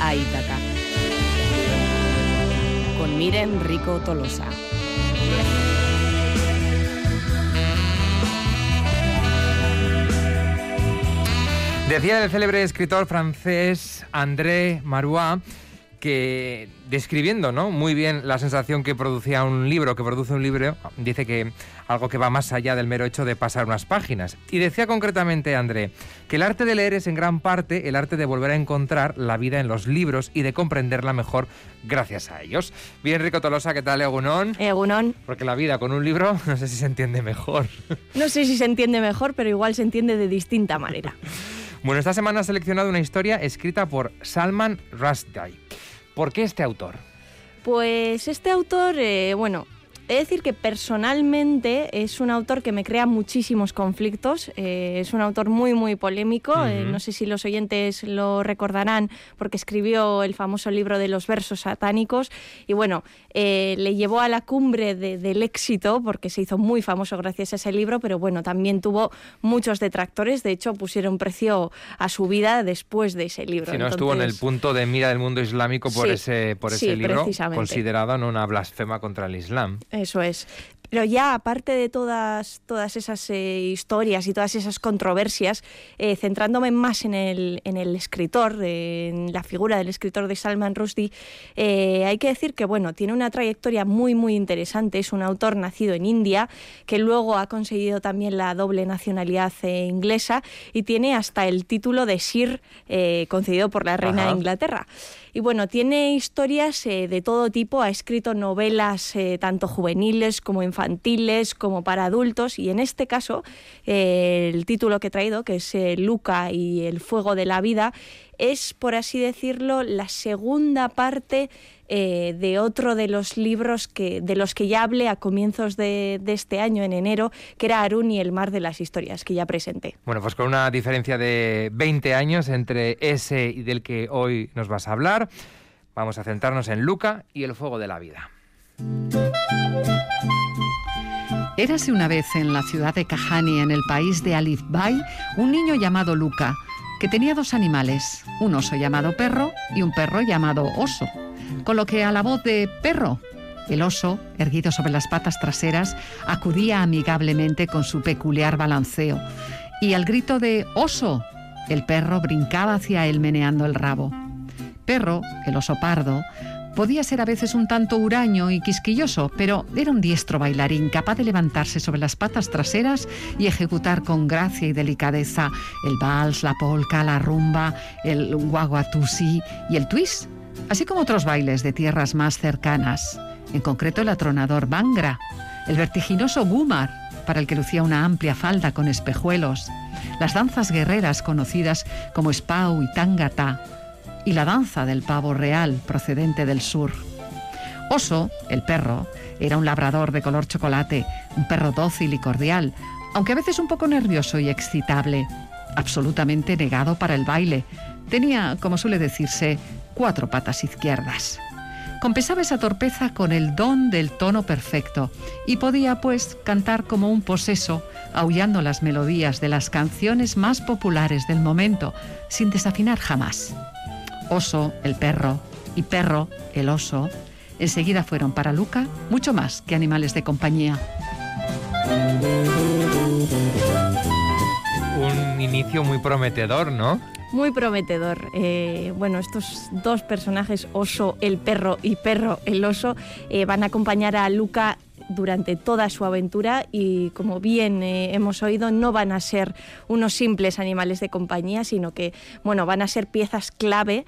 a Ítaca. Con Miren Rico Tolosa. Decía el célebre escritor francés André Marois que describiendo ¿no? muy bien la sensación que producía un libro, que produce un libro, dice que algo que va más allá del mero hecho de pasar unas páginas. Y decía concretamente André que el arte de leer es en gran parte el arte de volver a encontrar la vida en los libros y de comprenderla mejor gracias a ellos. Bien, Rico Tolosa, ¿qué tal, Egunón? Egunón. Porque la vida con un libro no sé si se entiende mejor. No sé si se entiende mejor, pero igual se entiende de distinta manera. bueno, esta semana ha seleccionado una historia escrita por Salman Rushdie. ¿Por qué este autor? Pues este autor, eh, bueno, He de decir que personalmente es un autor que me crea muchísimos conflictos. Eh, es un autor muy, muy polémico. Eh, no sé si los oyentes lo recordarán porque escribió el famoso libro de los versos satánicos. Y bueno, eh, le llevó a la cumbre del éxito porque se hizo muy famoso gracias a ese libro, pero bueno, también tuvo muchos detractores. De hecho, pusieron precio a su vida después de ese libro. Si no estuvo en el punto de mira del mundo islámico por ese, por ese libro, considerado una blasfema contra el Islam. Eso es. Pero ya aparte de todas, todas esas eh, historias y todas esas controversias, eh, centrándome más en el, en el escritor, en la figura del escritor de Salman Rushdie, eh, hay que decir que bueno, tiene una trayectoria muy muy interesante. Es un autor nacido en India que luego ha conseguido también la doble nacionalidad inglesa y tiene hasta el título de Sir concedido por la reina de Inglaterra. Y bueno, tiene historias de todo tipo. Ha escrito novelas tanto juveniles como infantiles infantiles como para adultos y en este caso eh, el título que he traído, que es eh, Luca y el fuego de la vida, es, por así decirlo, la segunda parte eh, de otro de los libros que, de los que ya hablé a comienzos de, de, este año, en enero, que era Arun y el mar de las historias, que ya presenté. Bueno, pues con una diferencia de 20 años entre ese y del que hoy nos vas a hablar, vamos a centrarnos en Luca y el fuego de la vida. Érase una vez en la ciudad de Kahani, en el país de Alif Bay, un niño llamado Luca, que tenía dos animales, un oso llamado perro y un perro llamado oso. Con lo que a la voz de perro, el oso, erguido sobre las patas traseras, acudía amigablemente con su peculiar balanceo. Y al grito de oso, el perro brincaba hacia él meneando el rabo. Perro, el oso pardo, Podía ser a veces un tanto huraño y quisquilloso, pero era un diestro bailarín capaz de levantarse sobre las patas traseras y ejecutar con gracia y delicadeza el vals, la polka, la rumba, el guaguatusi y el twist, así como otros bailes de tierras más cercanas, en concreto el atronador Bangra, el vertiginoso Gumar, para el que lucía una amplia falda con espejuelos, las danzas guerreras conocidas como Spau y Tangata, y la danza del pavo real procedente del sur. Oso, el perro, era un labrador de color chocolate, un perro dócil y cordial, aunque a veces un poco nervioso y excitable, absolutamente negado para el baile. Tenía, como suele decirse, cuatro patas izquierdas. Compensaba esa torpeza con el don del tono perfecto y podía, pues, cantar como un poseso, aullando las melodías de las canciones más populares del momento, sin desafinar jamás oso, el perro, y perro, el oso, enseguida fueron para Luca mucho más que animales de compañía. Un inicio muy prometedor, ¿no? Muy prometedor. Eh, bueno, estos dos personajes, oso el perro y perro el oso, eh, van a acompañar a Luca durante toda su aventura y como bien eh, hemos oído no van a ser unos simples animales de compañía, sino que bueno, van a ser piezas clave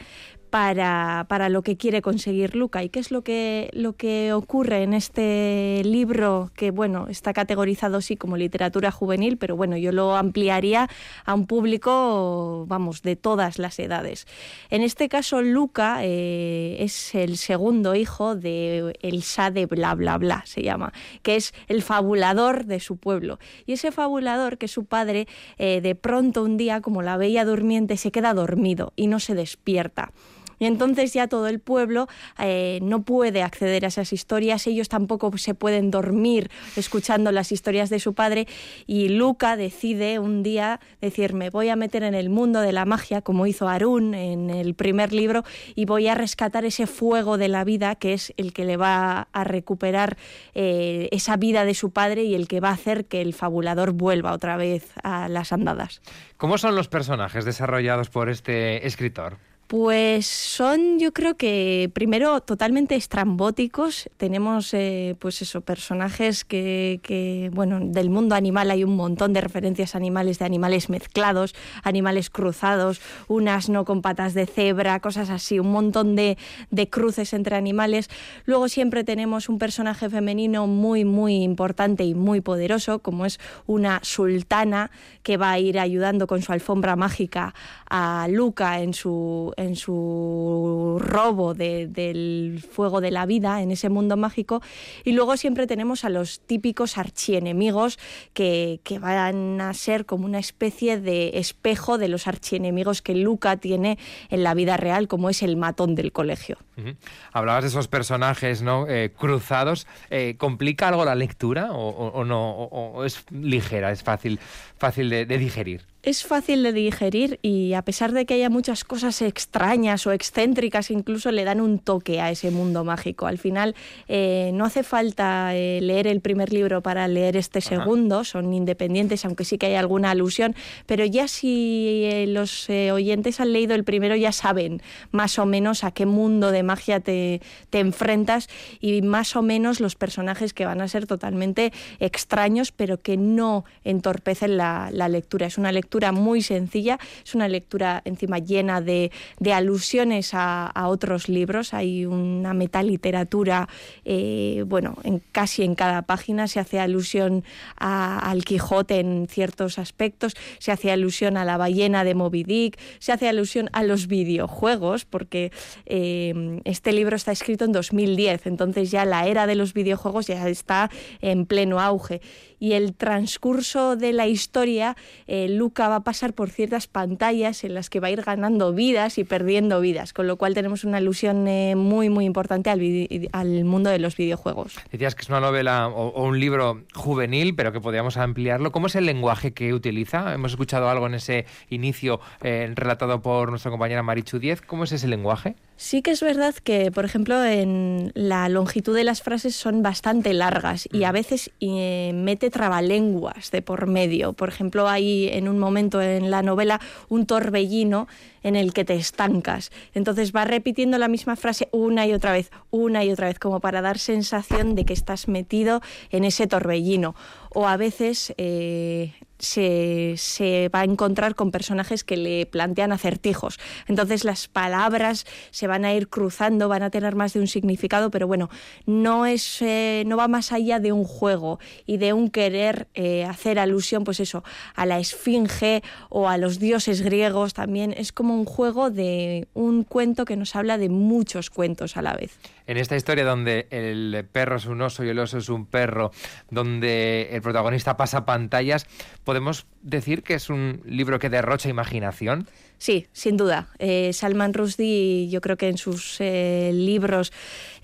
para, para, lo que quiere conseguir Luca. ¿Y qué es lo que, lo que ocurre en este libro que, bueno, está categorizado sí como literatura juvenil, pero bueno, yo lo ampliaría a un público, vamos, de todas las edades. En este caso, Luca eh, es el segundo hijo de el de bla bla bla, se llama, que es el fabulador de su pueblo. Y ese fabulador, que su padre, eh, de pronto un día, como la veía durmiente, se queda dormido y no se despierta. Y entonces ya todo el pueblo eh, no puede acceder a esas historias, ellos tampoco se pueden dormir escuchando las historias de su padre y Luca decide un día decirme voy a meter en el mundo de la magia como hizo Arun en el primer libro y voy a rescatar ese fuego de la vida que es el que le va a recuperar eh, esa vida de su padre y el que va a hacer que el fabulador vuelva otra vez a las andadas. ¿Cómo son los personajes desarrollados por este escritor? Pues son, yo creo que primero totalmente estrambóticos. Tenemos, eh, pues eso, personajes que, bueno, del mundo animal hay un montón de referencias animales, de animales mezclados, animales cruzados, unas no con patas de cebra, cosas así, un montón de, de cruces entre animales. Luego siempre tenemos un personaje femenino muy, muy importante y muy poderoso, como es una sultana que va a ir ayudando con su alfombra mágica a Luca en su en su robo del fuego de la vida en ese mundo mágico. Y luego siempre tenemos a los típicos archienemigos que, que van a ser como una especie de espejo de los archienemigos que Luca tiene en la vida real, como es el matón del colegio. Hablabas de esos personajes ¿no? Eh, cruzados. Eh, ¿Complica algo la lectura o, no? O, es ligera, es fácil, fácil de digerir? es fácil de digerir y a pesar de que haya muchas cosas extrañas o excéntricas, incluso le dan un toque a ese mundo mágico. Al final eh, no hace falta eh, leer el primer libro para leer este segundo, son independientes, aunque sí que hay alguna alusión, pero ya si eh, los oyentes han leído el primero ya saben más o menos a qué mundo de magia te, enfrentas y más o menos los personajes que van a ser totalmente extraños, pero que no entorpecen la, la lectura. Es una lectura muy sencilla, es una lectura encima llena de, alusiones a, otros libros, hay una metaliteratura, eh, bueno, en, casi en cada página se hace alusión al Quijote en ciertos aspectos, se hace alusión a la ballena de Moby Dick, se hace alusión a los videojuegos, porque eh, este libro está escrito en 2010, entonces ya la era de los videojuegos ya está en pleno auge. Y el transcurso de la historia, eh, Luca va a pasar por ciertas pantallas en las que va a ir ganando vidas y perdiendo vidas, con lo cual tenemos una alusión eh, muy, muy importante al, mundo de los videojuegos. Decías que es una novela o, un libro juvenil, pero que podríamos ampliarlo. ¿Cómo es el lenguaje que utiliza? Hemos escuchado algo en ese inicio eh, relatado por nuestra compañera Marichu Diez. ¿Cómo es ese lenguaje? Sí que es verdad que, por ejemplo, en la longitud de las frases son bastante largas y a veces mete trabalenguas de por medio. Por ejemplo, hay en un momento en la novela un torbellino en el que te estancas. Entonces va repitiendo la misma frase una y otra vez, una y otra vez, como para dar sensación de que estás metido en ese torbellino. O a veces eh, se, va a encontrar con personajes que le plantean acertijos. Entonces las palabras se van a ir cruzando, van a tener más de un significado, pero bueno, no, es, eh, no va más allá de un juego y de un querer eh, hacer alusión, pues eso, a la esfinge o a los dioses griegos también. Es como un juego de un cuento que nos habla de muchos cuentos a la vez. En esta historia donde el perro es un oso y el oso es un perro, donde el protagonista pasa pantallas, ¿podemos decir que es un libro que derrocha imaginación? Sí, sin duda. Eh, Salman Rushdie, yo creo que en sus eh, libros,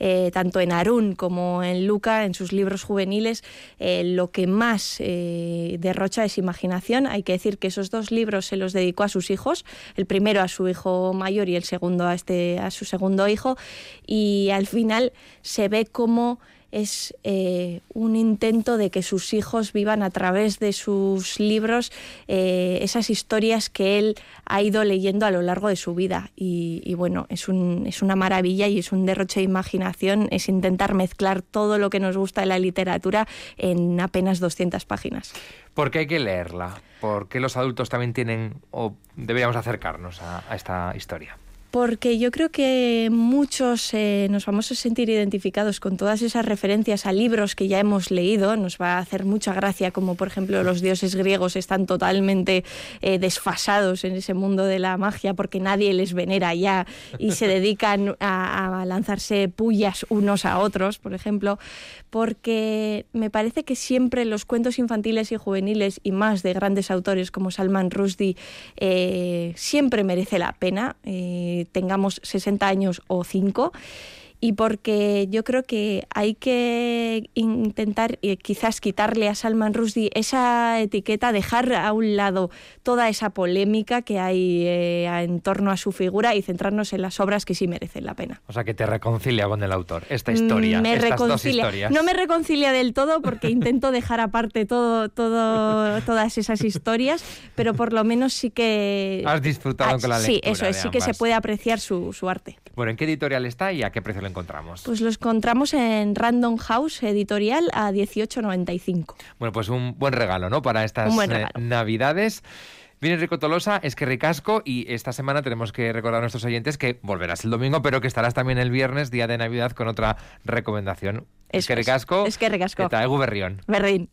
eh, tanto en Arun como en Luca, en sus libros juveniles, lo que más derrocha es imaginación. Hay que decir que esos dos libros se los dedicó a sus hijos, el primero a su hijo mayor y el segundo a, este, a su segundo hijo, y al final se ve como es eh, un intento de que sus hijos vivan a través de sus libros eh, esas historias que él ha ido leyendo a lo largo de su vida. Y, bueno, es, un, es una maravilla y es un derroche de imaginación, es intentar mezclar todo lo que nos gusta de la literatura en apenas 200 páginas. ¿Por qué hay que leerla? ¿Por qué los adultos también tienen o deberíamos acercarnos a esta historia? Porque yo creo que muchos eh, nos vamos a sentir identificados con todas esas referencias a libros que ya hemos leído. Nos va a hacer mucha gracia, como por ejemplo los dioses griegos están totalmente eh, desfasados en ese mundo de la magia porque nadie les venera ya y se dedican a, lanzarse pullas unos a otros, por ejemplo, porque me parece que siempre los cuentos infantiles y juveniles y más de grandes autores como Salman Rushdie eh, siempre merece la pena tengamos 60 años o 5 y porque yo creo que hay que intentar eh, quizás quitarle a Salman Rushdie esa etiqueta, dejar a un lado toda esa polémica que hay eh, en torno a su figura y centrarnos en las obras que sí merecen la pena. O sea, que te reconcilia con el autor, esta historia, me estas reconcilia. dos historias. No me reconcilia del todo porque intento dejar aparte todo, todo, todas esas historias, pero por lo menos sí que... Has disfrutado Ah, con la Sí, lectura eso es, sí que se puede apreciar su, su arte. Bueno, ¿en qué editorial está y a qué precio lo encontramos? Pues lo encontramos en Random House Editorial a 18.95. Bueno, pues un buen regalo, ¿no? Para estas eh, navidades. Viene Rico Tolosa, es que ricasco y esta semana tenemos que recordar a nuestros oyentes que volverás el domingo, pero que estarás también el viernes, día de Navidad, con otra recomendación. Es que ricasco. Es que ricasco. Eta egu berrión. Berdin.